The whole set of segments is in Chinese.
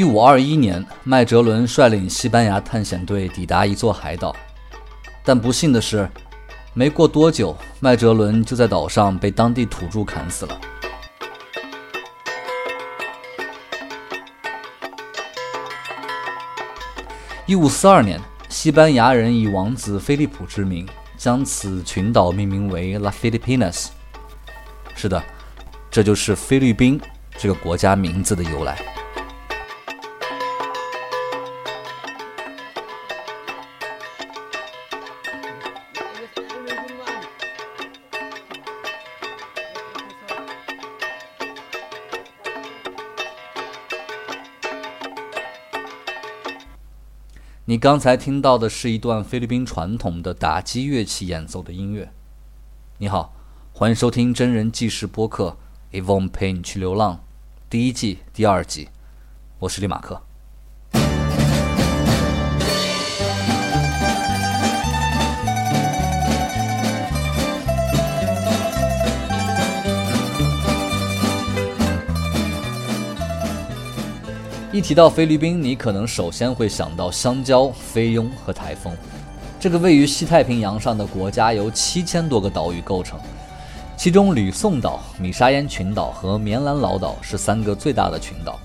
一五二一年，麦哲伦率领西班牙探险队抵达一座海岛，但不幸的是，没过多久，麦哲伦就在岛上被当地土著砍死了。一五四二年，西班牙人以王子菲利普之名，将此群岛命名为 La Filipinas。是的，这就是菲律宾这个国家名字的由来。你刚才听到的是一段菲律宾传统的打击乐器演奏的音乐。你好，欢迎收听真人纪实播客《Evon 陪你去流浪》第一季第二集，我是李马克。一提到菲律宾，你可能首先会想到香蕉、菲佣和台风。这个位于西太平洋上的国家由七千多个岛屿构成，其中吕宋岛、米沙烟群岛和棉兰老岛是三个最大的群岛。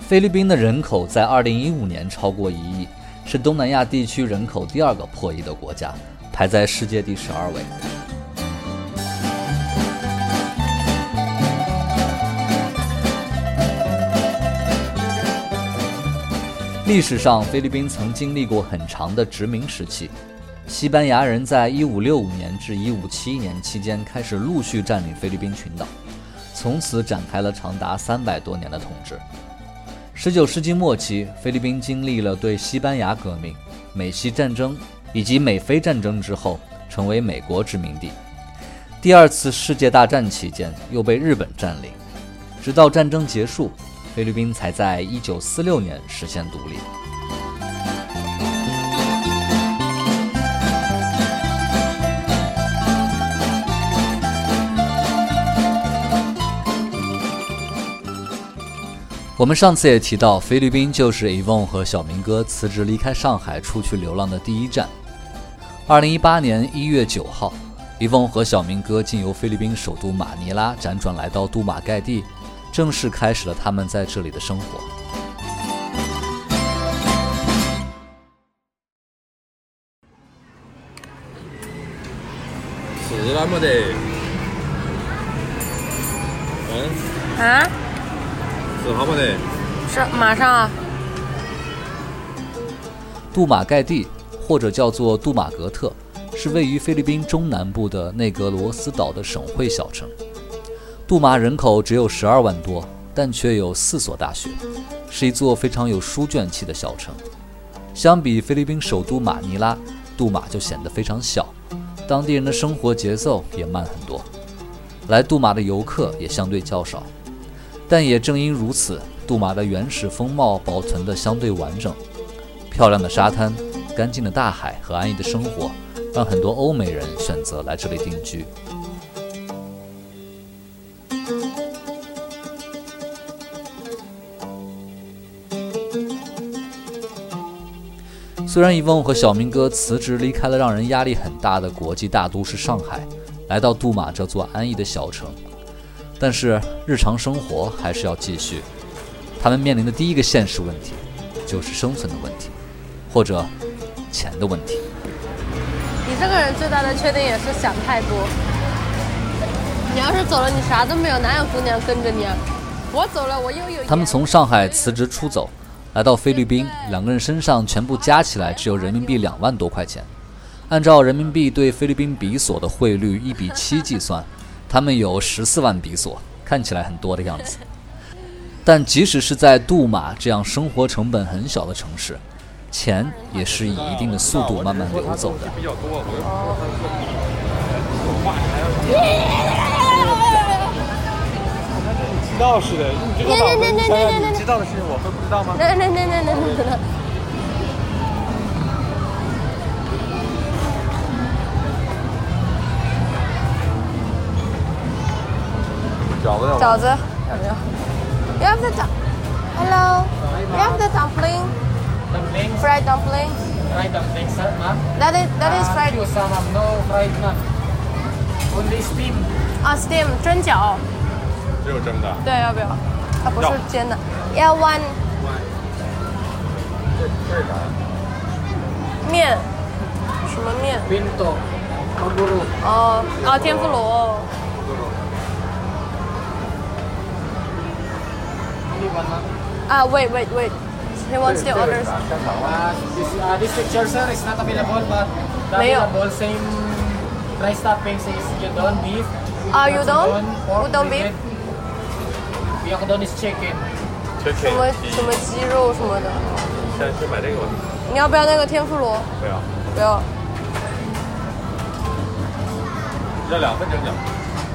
菲律宾的人口在2015年超过一亿，是东南亚地区人口第二个破亿的国家，排在世界第十二位。历史上，菲律宾曾经历过很长的殖民时期。西班牙人在1565年至1571年期间开始陆续占领菲律宾群岛，从此展开了长达三百多年的统治。19世纪末期，菲律宾经历了对西班牙革命、美西战争以及美菲战争之后，成为美国殖民地。第二次世界大战期间，又被日本占领，直到战争结束。菲律宾才在一九四六年实现独立。我们上次也提到，菲律宾就是 Evon 和小明哥辞职离开上海出去流浪的第一站。二零一八年一月九号，Evon 和小明哥经由菲律宾首都马尼拉辗转来到杜马盖地。正式开始了他们在这里的生活。是那么的，嗯？啊？是好么的？是马上。啊杜马盖蒂，或者叫做杜马格特，是位于菲律宾中南部的内格罗斯岛的省会小城。杜马人口只有十二万多，但却有四所大学，是一座非常有书卷气的小城。相比菲律宾首都马尼拉，杜马就显得非常小，当地人的生活节奏也慢很多，来杜马的游客也相对较少。但也正因如此，杜马的原始风貌保存得相对完整，漂亮的沙滩、干净的大海和安逸的生活，让很多欧美人选择来这里定居。虽然一翁和小明哥辞职离开了让人压力很大的国际大都市上海，来到杜马这座安逸的小城，但是日常生活还是要继续。他们面临的第一个现实问题，就是生存的问题，或者钱的问题。你这个人最大的缺点也是想太多。你要是走了，你啥都没有，哪有姑娘跟着你啊？我走了，我又有。他们从上海辞职出走。来到菲律宾，两个人身上全部加起来只有人民币两万多块钱。按照人民币对菲律宾比索的汇率一比七计算，他们有十四万比索，看起来很多的样子。但即使是在杜马这样生活成本很小的城市，钱也是以一定的速度慢慢流走的。知道是的，你知道吗？你知道的事情我会不知道吗？那那那那那那。饺子，饺子，要不要？要不要饺？Hello。You have the dumpling, Dumplings. fried dumpling. Fried dumplings, sir, ma'am. That is that is Uh, fried. some. No fried, ma'am. Only steam. 啊，steam 蒸饺，只有蒸的。对，要不要？它不是煎的。要 one 这这是啥？面，什么面？Pinto. Maguro. 哦，啊，天妇罗。Only one, ma'am. 啊，wait wait wait. He wants the orders. 啥？香肠吗？Uh, this, uh, this picture, sir, is not available, but the 没有 available same rice toppings is udon beef. Ah, udon? pork, Udon beef? Is chicken. 什么什么鸡肉什么的。先去买这个吧。你要不要那个天妇罗？不要，不要。要两份蒸饺。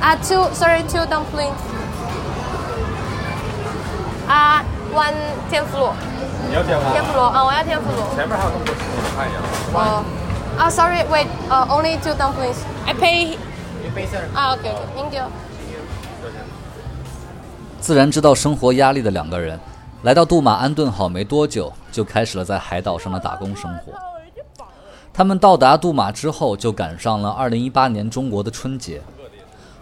啊，two sorry two dumplings。啊，one 天妇罗，你要天吗？天妇罗啊，我要天妇罗。前面还有那么多食物，看一眼。哦，啊，sorry wait，呃，only two dumplings。I pay You pay, sir. 啊，OK OK，thank you。自然知道生活压力的两个人，来到杜马安顿好没多久，就开始了在海岛上的打工生活。他们到达杜马之后，就赶上了2018年中国的春节。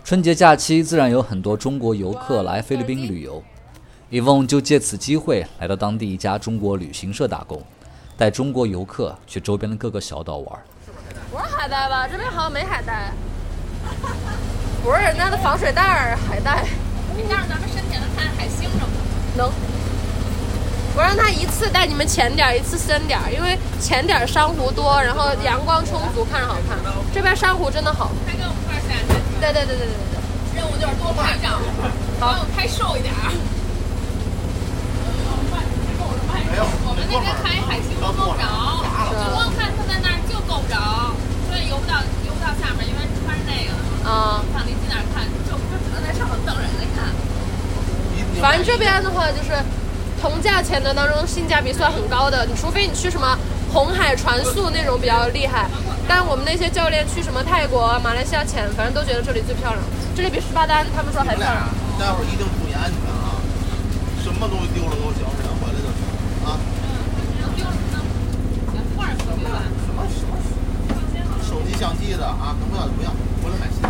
春节假期自然有很多中国游客来菲律宾旅游。伊翁就借此机会来到当地一家中国旅行社打工，带中国游客去周边的各个小岛玩。不是海带吧？这边好像没海带。不是人家的防水袋儿，海带。你让咱们深浅的看海星什么的。能。我让他一次带你们浅点儿，一次深点儿，因为浅点儿珊瑚多，然后阳光充足，看着好看。这边珊瑚真的好。他跟我们一块儿下去，对对对对对对。任务就是多拍照，好我拍瘦一点儿。我们那边看一海星都够不着，就光看他在那儿就够不着，所以游不到游不到下面，因为穿着那个呢。啊、上离近点儿看，就就只能在上头瞪人来看。反正这边的话就是同价钱的当中性价比算很高的，你除非你去什么红海船速那种比较厉害，但我们那些教练去什么泰国、马来西亚潜，反正都觉得这里最漂亮，这里比十八单他们说还漂亮。待会儿一定注意安全啊！什么东西丢了给我小声回来就行啊！手机、相机的啊，能不要就不要，回来买新的。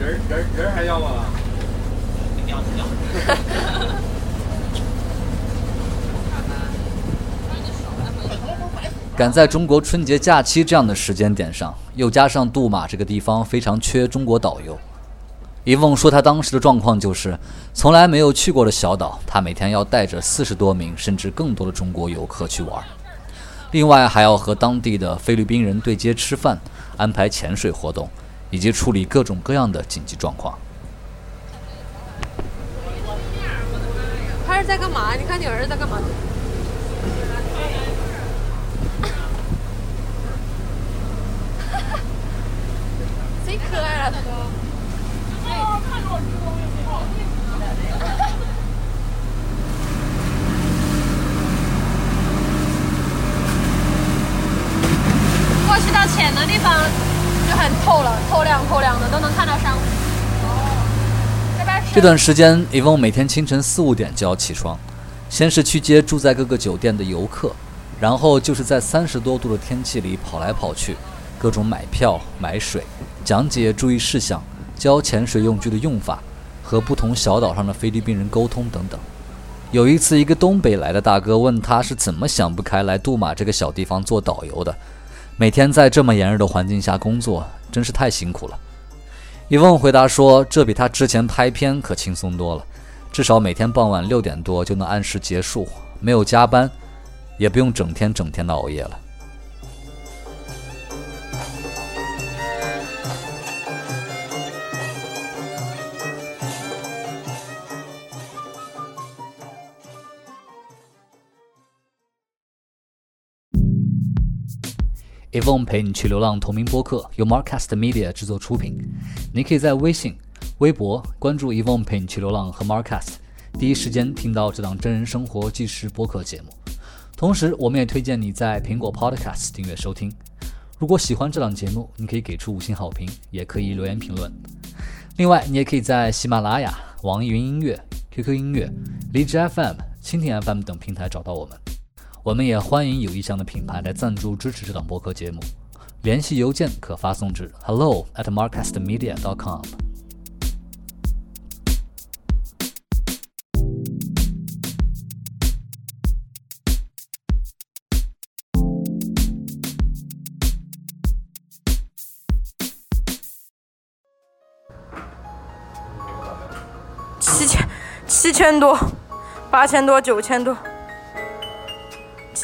人人人还要吗？赶在中国春节假期这样的时间点上，又加上杜马这个地方非常缺中国导游。一梦说，他当时的状况就是从来没有去过的小岛，他每天要带着四十多名甚至更多的中国游客去玩，另外还要和当地的菲律宾人对接吃饭，安排潜水活动，以及处理各种各样的紧急状况。他是在干嘛？你看你儿子在干嘛？贼可爱啊，他都。过去到浅的地方就很透了，透亮透亮的，都能看到珊瑚。这段时间，伊翁每天清晨四五点就要起床，先是去接住在各个酒店的游客，然后就是在三十多度的天气里跑来跑去，各种买票、买水、讲解注意事项、教潜水用具的用法，和不同小岛上的菲律宾人沟通等等。有一次，一个东北来的大哥问他是怎么想不开来杜马这个小地方做导游的，每天在这么炎热的环境下工作，真是太辛苦了。伊翁回答说：“这比他之前拍片可轻松多了，至少每天傍晚六点多就能按时结束，没有加班，也不用整天整天的熬夜了。” Evon 陪你去流浪同名播客由 Marcast Media 制作出品。你可以在微信、微博关注 Evon 陪你去流浪和 Marcast，第一时间听到这档真人生活纪实播客节目。同时，我们也推荐你在苹果 Podcast 订阅收听。如果喜欢这档节目，你可以给出五星好评，也可以留言评论。另外，你也可以在喜马拉雅、网易云音乐、QQ 音乐、荔枝 FM、蜻蜓 FM 等平台找到我们。我们也欢迎有意向的品牌来赞助支持这档播客节目。联系邮件可发送至 hello at markcastmedia dot com。七千，七千多，八千多，九千多，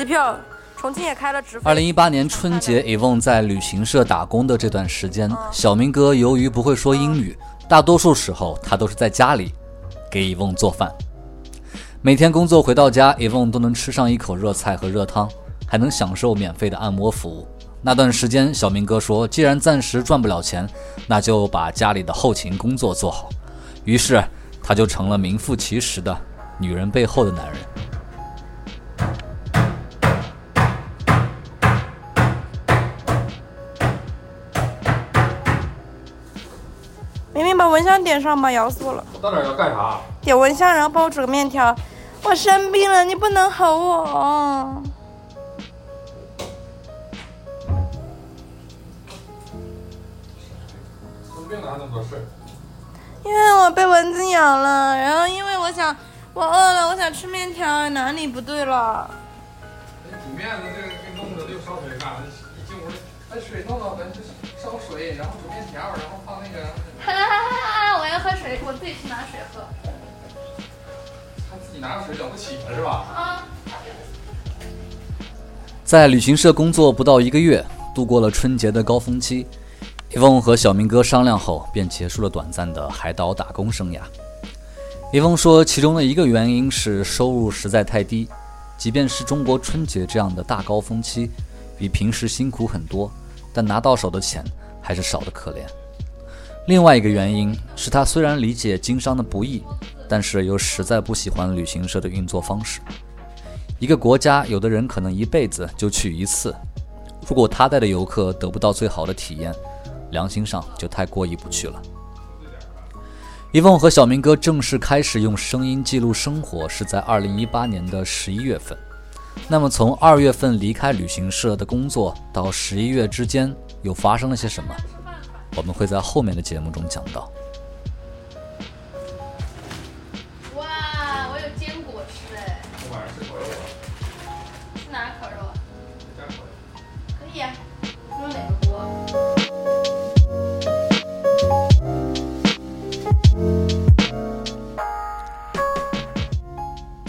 机票。重庆也开了直飞。二零一八年春节 e v o n 在旅行社打工的这段时间，小明哥由于不会说英语，大多数时候他都是在家里给 e v o n 做饭。每天工作回到家 e v o n 都能吃上一口热菜和热汤，还能享受免费的按摩服务。那段时间，小明哥说，既然暂时赚不了钱，那就把家里的后勤工作做好。于是，他就成了名副其实的女人背后的男人。蚊香点上吧，咬死我了！我到哪要干啥？点蚊香，然后帮我煮个面条。我生病了，你不能吼我。生病了还那么多事？因为我被蚊子咬了，然后因为我想我饿了，我想吃面条，哪里不对了？煮面的这个给弄的又烧水干了，一进屋把水弄到盆烧水，然后煮面条，然后放那个。哈哈哈哈！我要喝水，我自己去拿水喝。他自己拿个水了不起了是吧？啊。在旅行社工作不到一个月，度过了春节的高峰期，伊翁和小明哥商量后，便结束了短暂的海岛打工生涯。伊翁说，其中的一个原因是收入实在太低，即便是中国春节这样的大高峰期，比平时辛苦很多。但拿到手的钱还是少得可怜。另外一个原因是他虽然理解经商的不易，但是又实在不喜欢旅行社的运作方式。一个国家，有的人可能一辈子就去一次，如果他带的游客得不到最好的体验，良心上就太过意不去了。伊凤和小明哥正式开始用声音记录生活是在二零一八年的十一月份。那么，从二月份离开旅行社的工作到十一月之间，又发生了些什么？我们会在后面的节目中讲到哇我有坚果吃哎哪儿烤肉啊可以啊用哪个锅。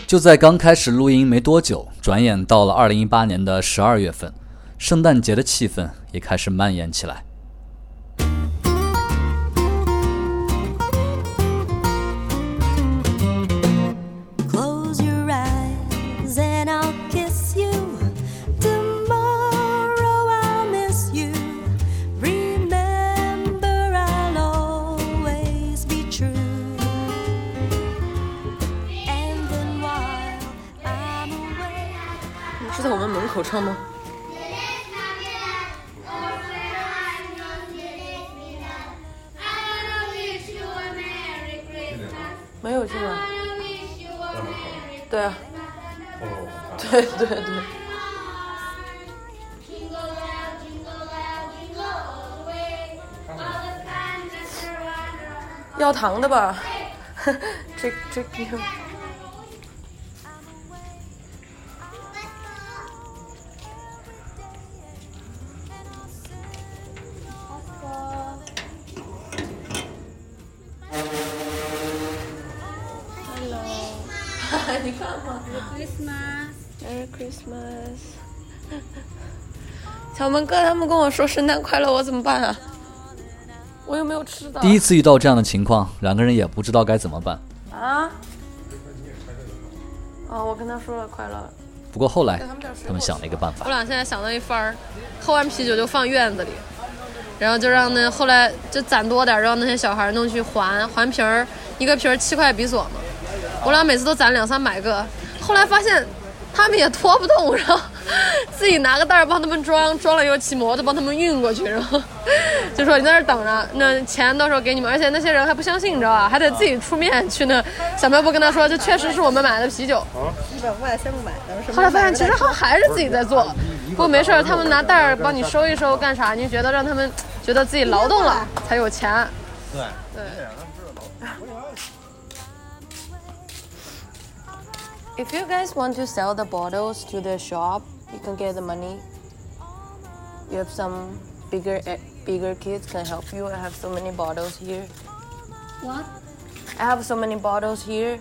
就在刚开始录音没多久，转眼到了二零一八年的十二月份，圣诞节的气氛也开始蔓延起来。对啊。对对对。要糖的吧？这 这这。小门哥他们跟我说圣诞快乐，我怎么办啊？我又没有吃的。第一次遇到这样的情况，两个人也不知道该怎么办。啊？哦，我跟他说了快乐。不过后来他们想了一个办法。我俩现在想到一番儿，喝完啤酒就放院子里，然后就让那后来就攒多点，让那些小孩弄去还还瓶儿，一个瓶儿七块比索嘛。我俩每次都攒两三百个，后来发现他们也拖不动，然后自己拿个袋儿帮他们装，装了以后骑摩托帮他们运过去，然后就说你在那儿等着，那钱到时候给你们。而且那些人还不相信，你知道吧？还得自己出面去那小卖部跟他说，这确实是我们买的啤酒。一百块先不买，咱们后来发现其实他还是自己在做，不过没事儿，他们拿袋儿帮你收一收，干啥？你觉得让他们觉得自己劳动了才有钱。对对。If you guys want to sell the bottles to the shop, you can get the money. You have some bigger eh, bigger kids can help you. I have so many bottles here. What? I have so many bottles here.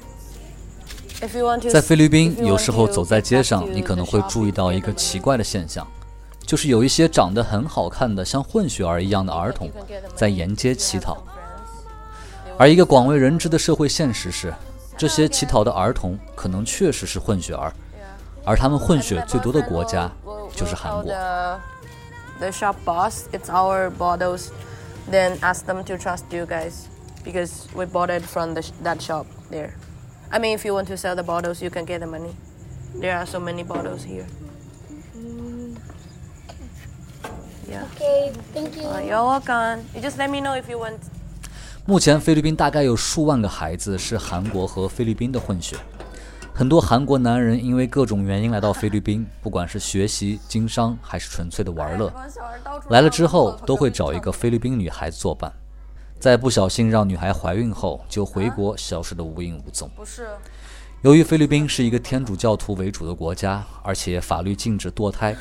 If you want to, 在菲律宾有时候走在街上，你可能会注意到一个奇怪的现象，就是有一些长得很好看的像混血儿一样的儿童在沿街乞讨.而一个广为人知的社会现实是，这些乞讨的儿童可能确实是混血儿，而他们混血最多的国家就是韩国。 The, the shop boss, it's our bottles. Then ask them to trust you guys because we bought it from the, sh- that shop there. I mean, if you want to sell the bottles, you can get the money. There are so many bottles here. Yeah. Okay, thank you. Uh, you're welcome. You just let me know if you want. 目前菲律宾大概有数万个孩子是韩国和菲律宾的混血，很多韩国男人因为各种原因来到菲律宾，不管是学习、经商还是纯粹的玩乐，来了之后都会找一个菲律宾女孩子作伴，在不小心让女孩怀孕后就回国消失得无影无踪。不是，由于菲律宾是一个天主教徒为主的国家，而且法律禁止堕胎，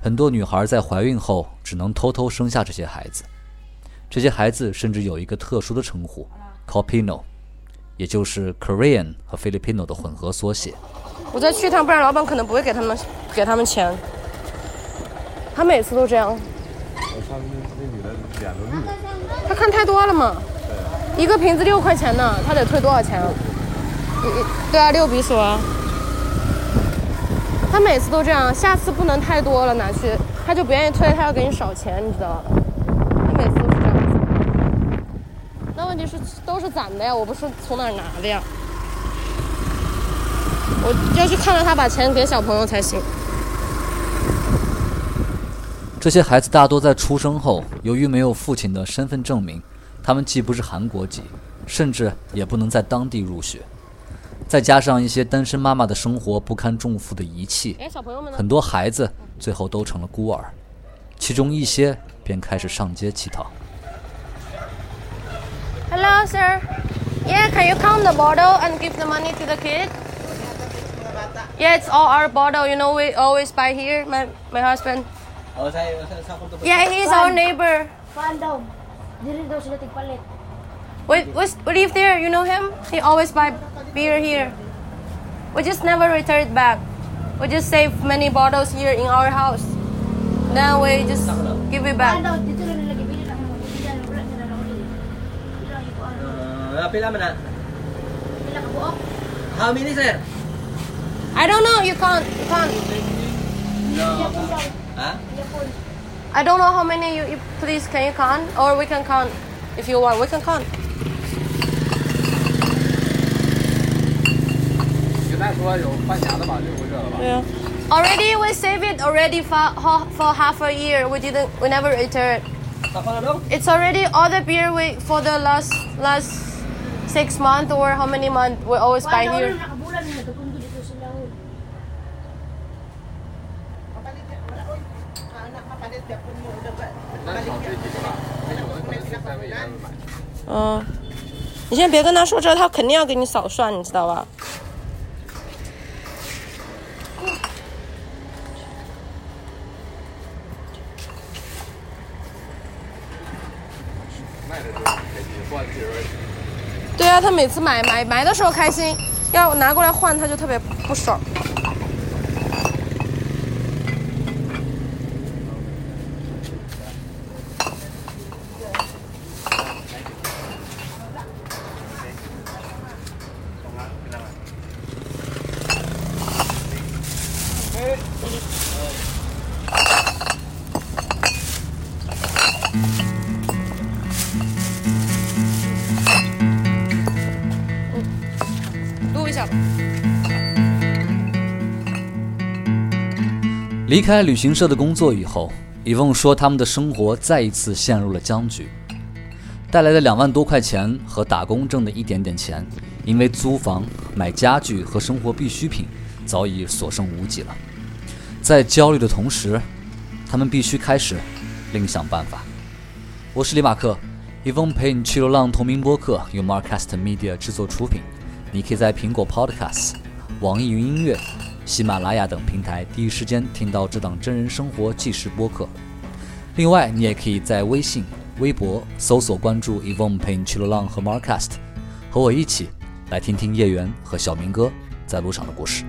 很多女孩在怀孕后只能偷偷生下这些孩子。这些孩子甚至有一个特殊的称呼 c o p i n o 也就是 Korean 和 Filipino 的混合缩写。我再去一趟，不然老板可能不会给他们给他们钱。他每次都这样。他看太多了嘛。一个瓶子六块钱呢，他得退多少钱啊？对啊，六比索啊。他每次都这样，下次不能太多了拿去，他就不愿意退，他要给你少钱，你知道吧？他每次。问题是都是攒的呀，我不是从哪儿拿的呀。我要去看着他把钱给小朋友才行。这些孩子大多在出生后，由于没有父亲的身份证明，他们既不是韩国籍，甚至也不能在当地入学。再加上一些单身妈妈的生活不堪重负的遗弃？很多孩子最后都成了孤儿，其中一些便开始上街乞讨。Hello, sir. Yeah, can you count the bottle and give the money to the kid? Yeah, it's all our bottle. You know, we always buy here. My my husband. Yeah, he's our neighbor. Paan daw? Dili daw sila tigpalit. We, we, we live there. You know him? He always buy beer here. We just never return it back. We just save many bottles here in our house. Then we just give it back. Uh, pila man na? Pila ka buok? How many, sir? I don't know. You can't. You can't. No. Huh? I don't know how many you, you please can you count or we can count if you want we can count. Yeah. Already we saved it already for, for half a year. We didn't we never returned. It's already all the beer we for the last last six months or how many months we always buy Paan daw here rin nakabulan nila. Tukundo dito sila. oh. 那少这几个吧，他有的可能是在外面买。嗯你先别跟他说这他肯定要给你扫算你知道吧卖的时候开心，换的时候对啊他每次买买买的时候开心要拿过来换他就特别不爽。离开旅行社的工作以后，伊翁说他们的生活再一次陷入了僵局。带来的两万多块钱和打工挣的一点点钱，因为租房、买家具和生活必需品，早已所剩无几了。在焦虑的同时，他们必须开始另想办法。我是李马克，一封陪你去流浪同名播客由 Marcast Media 制作出品。你可以在苹果 Podcast、网易云音乐、喜马拉雅等平台第一时间听到这档真人生活纪实播客。另外，你也可以在微信。微博搜索关注 Evon 陪你去流浪和 Marcast，和我一起来听听叶源和小明哥在路上的故事。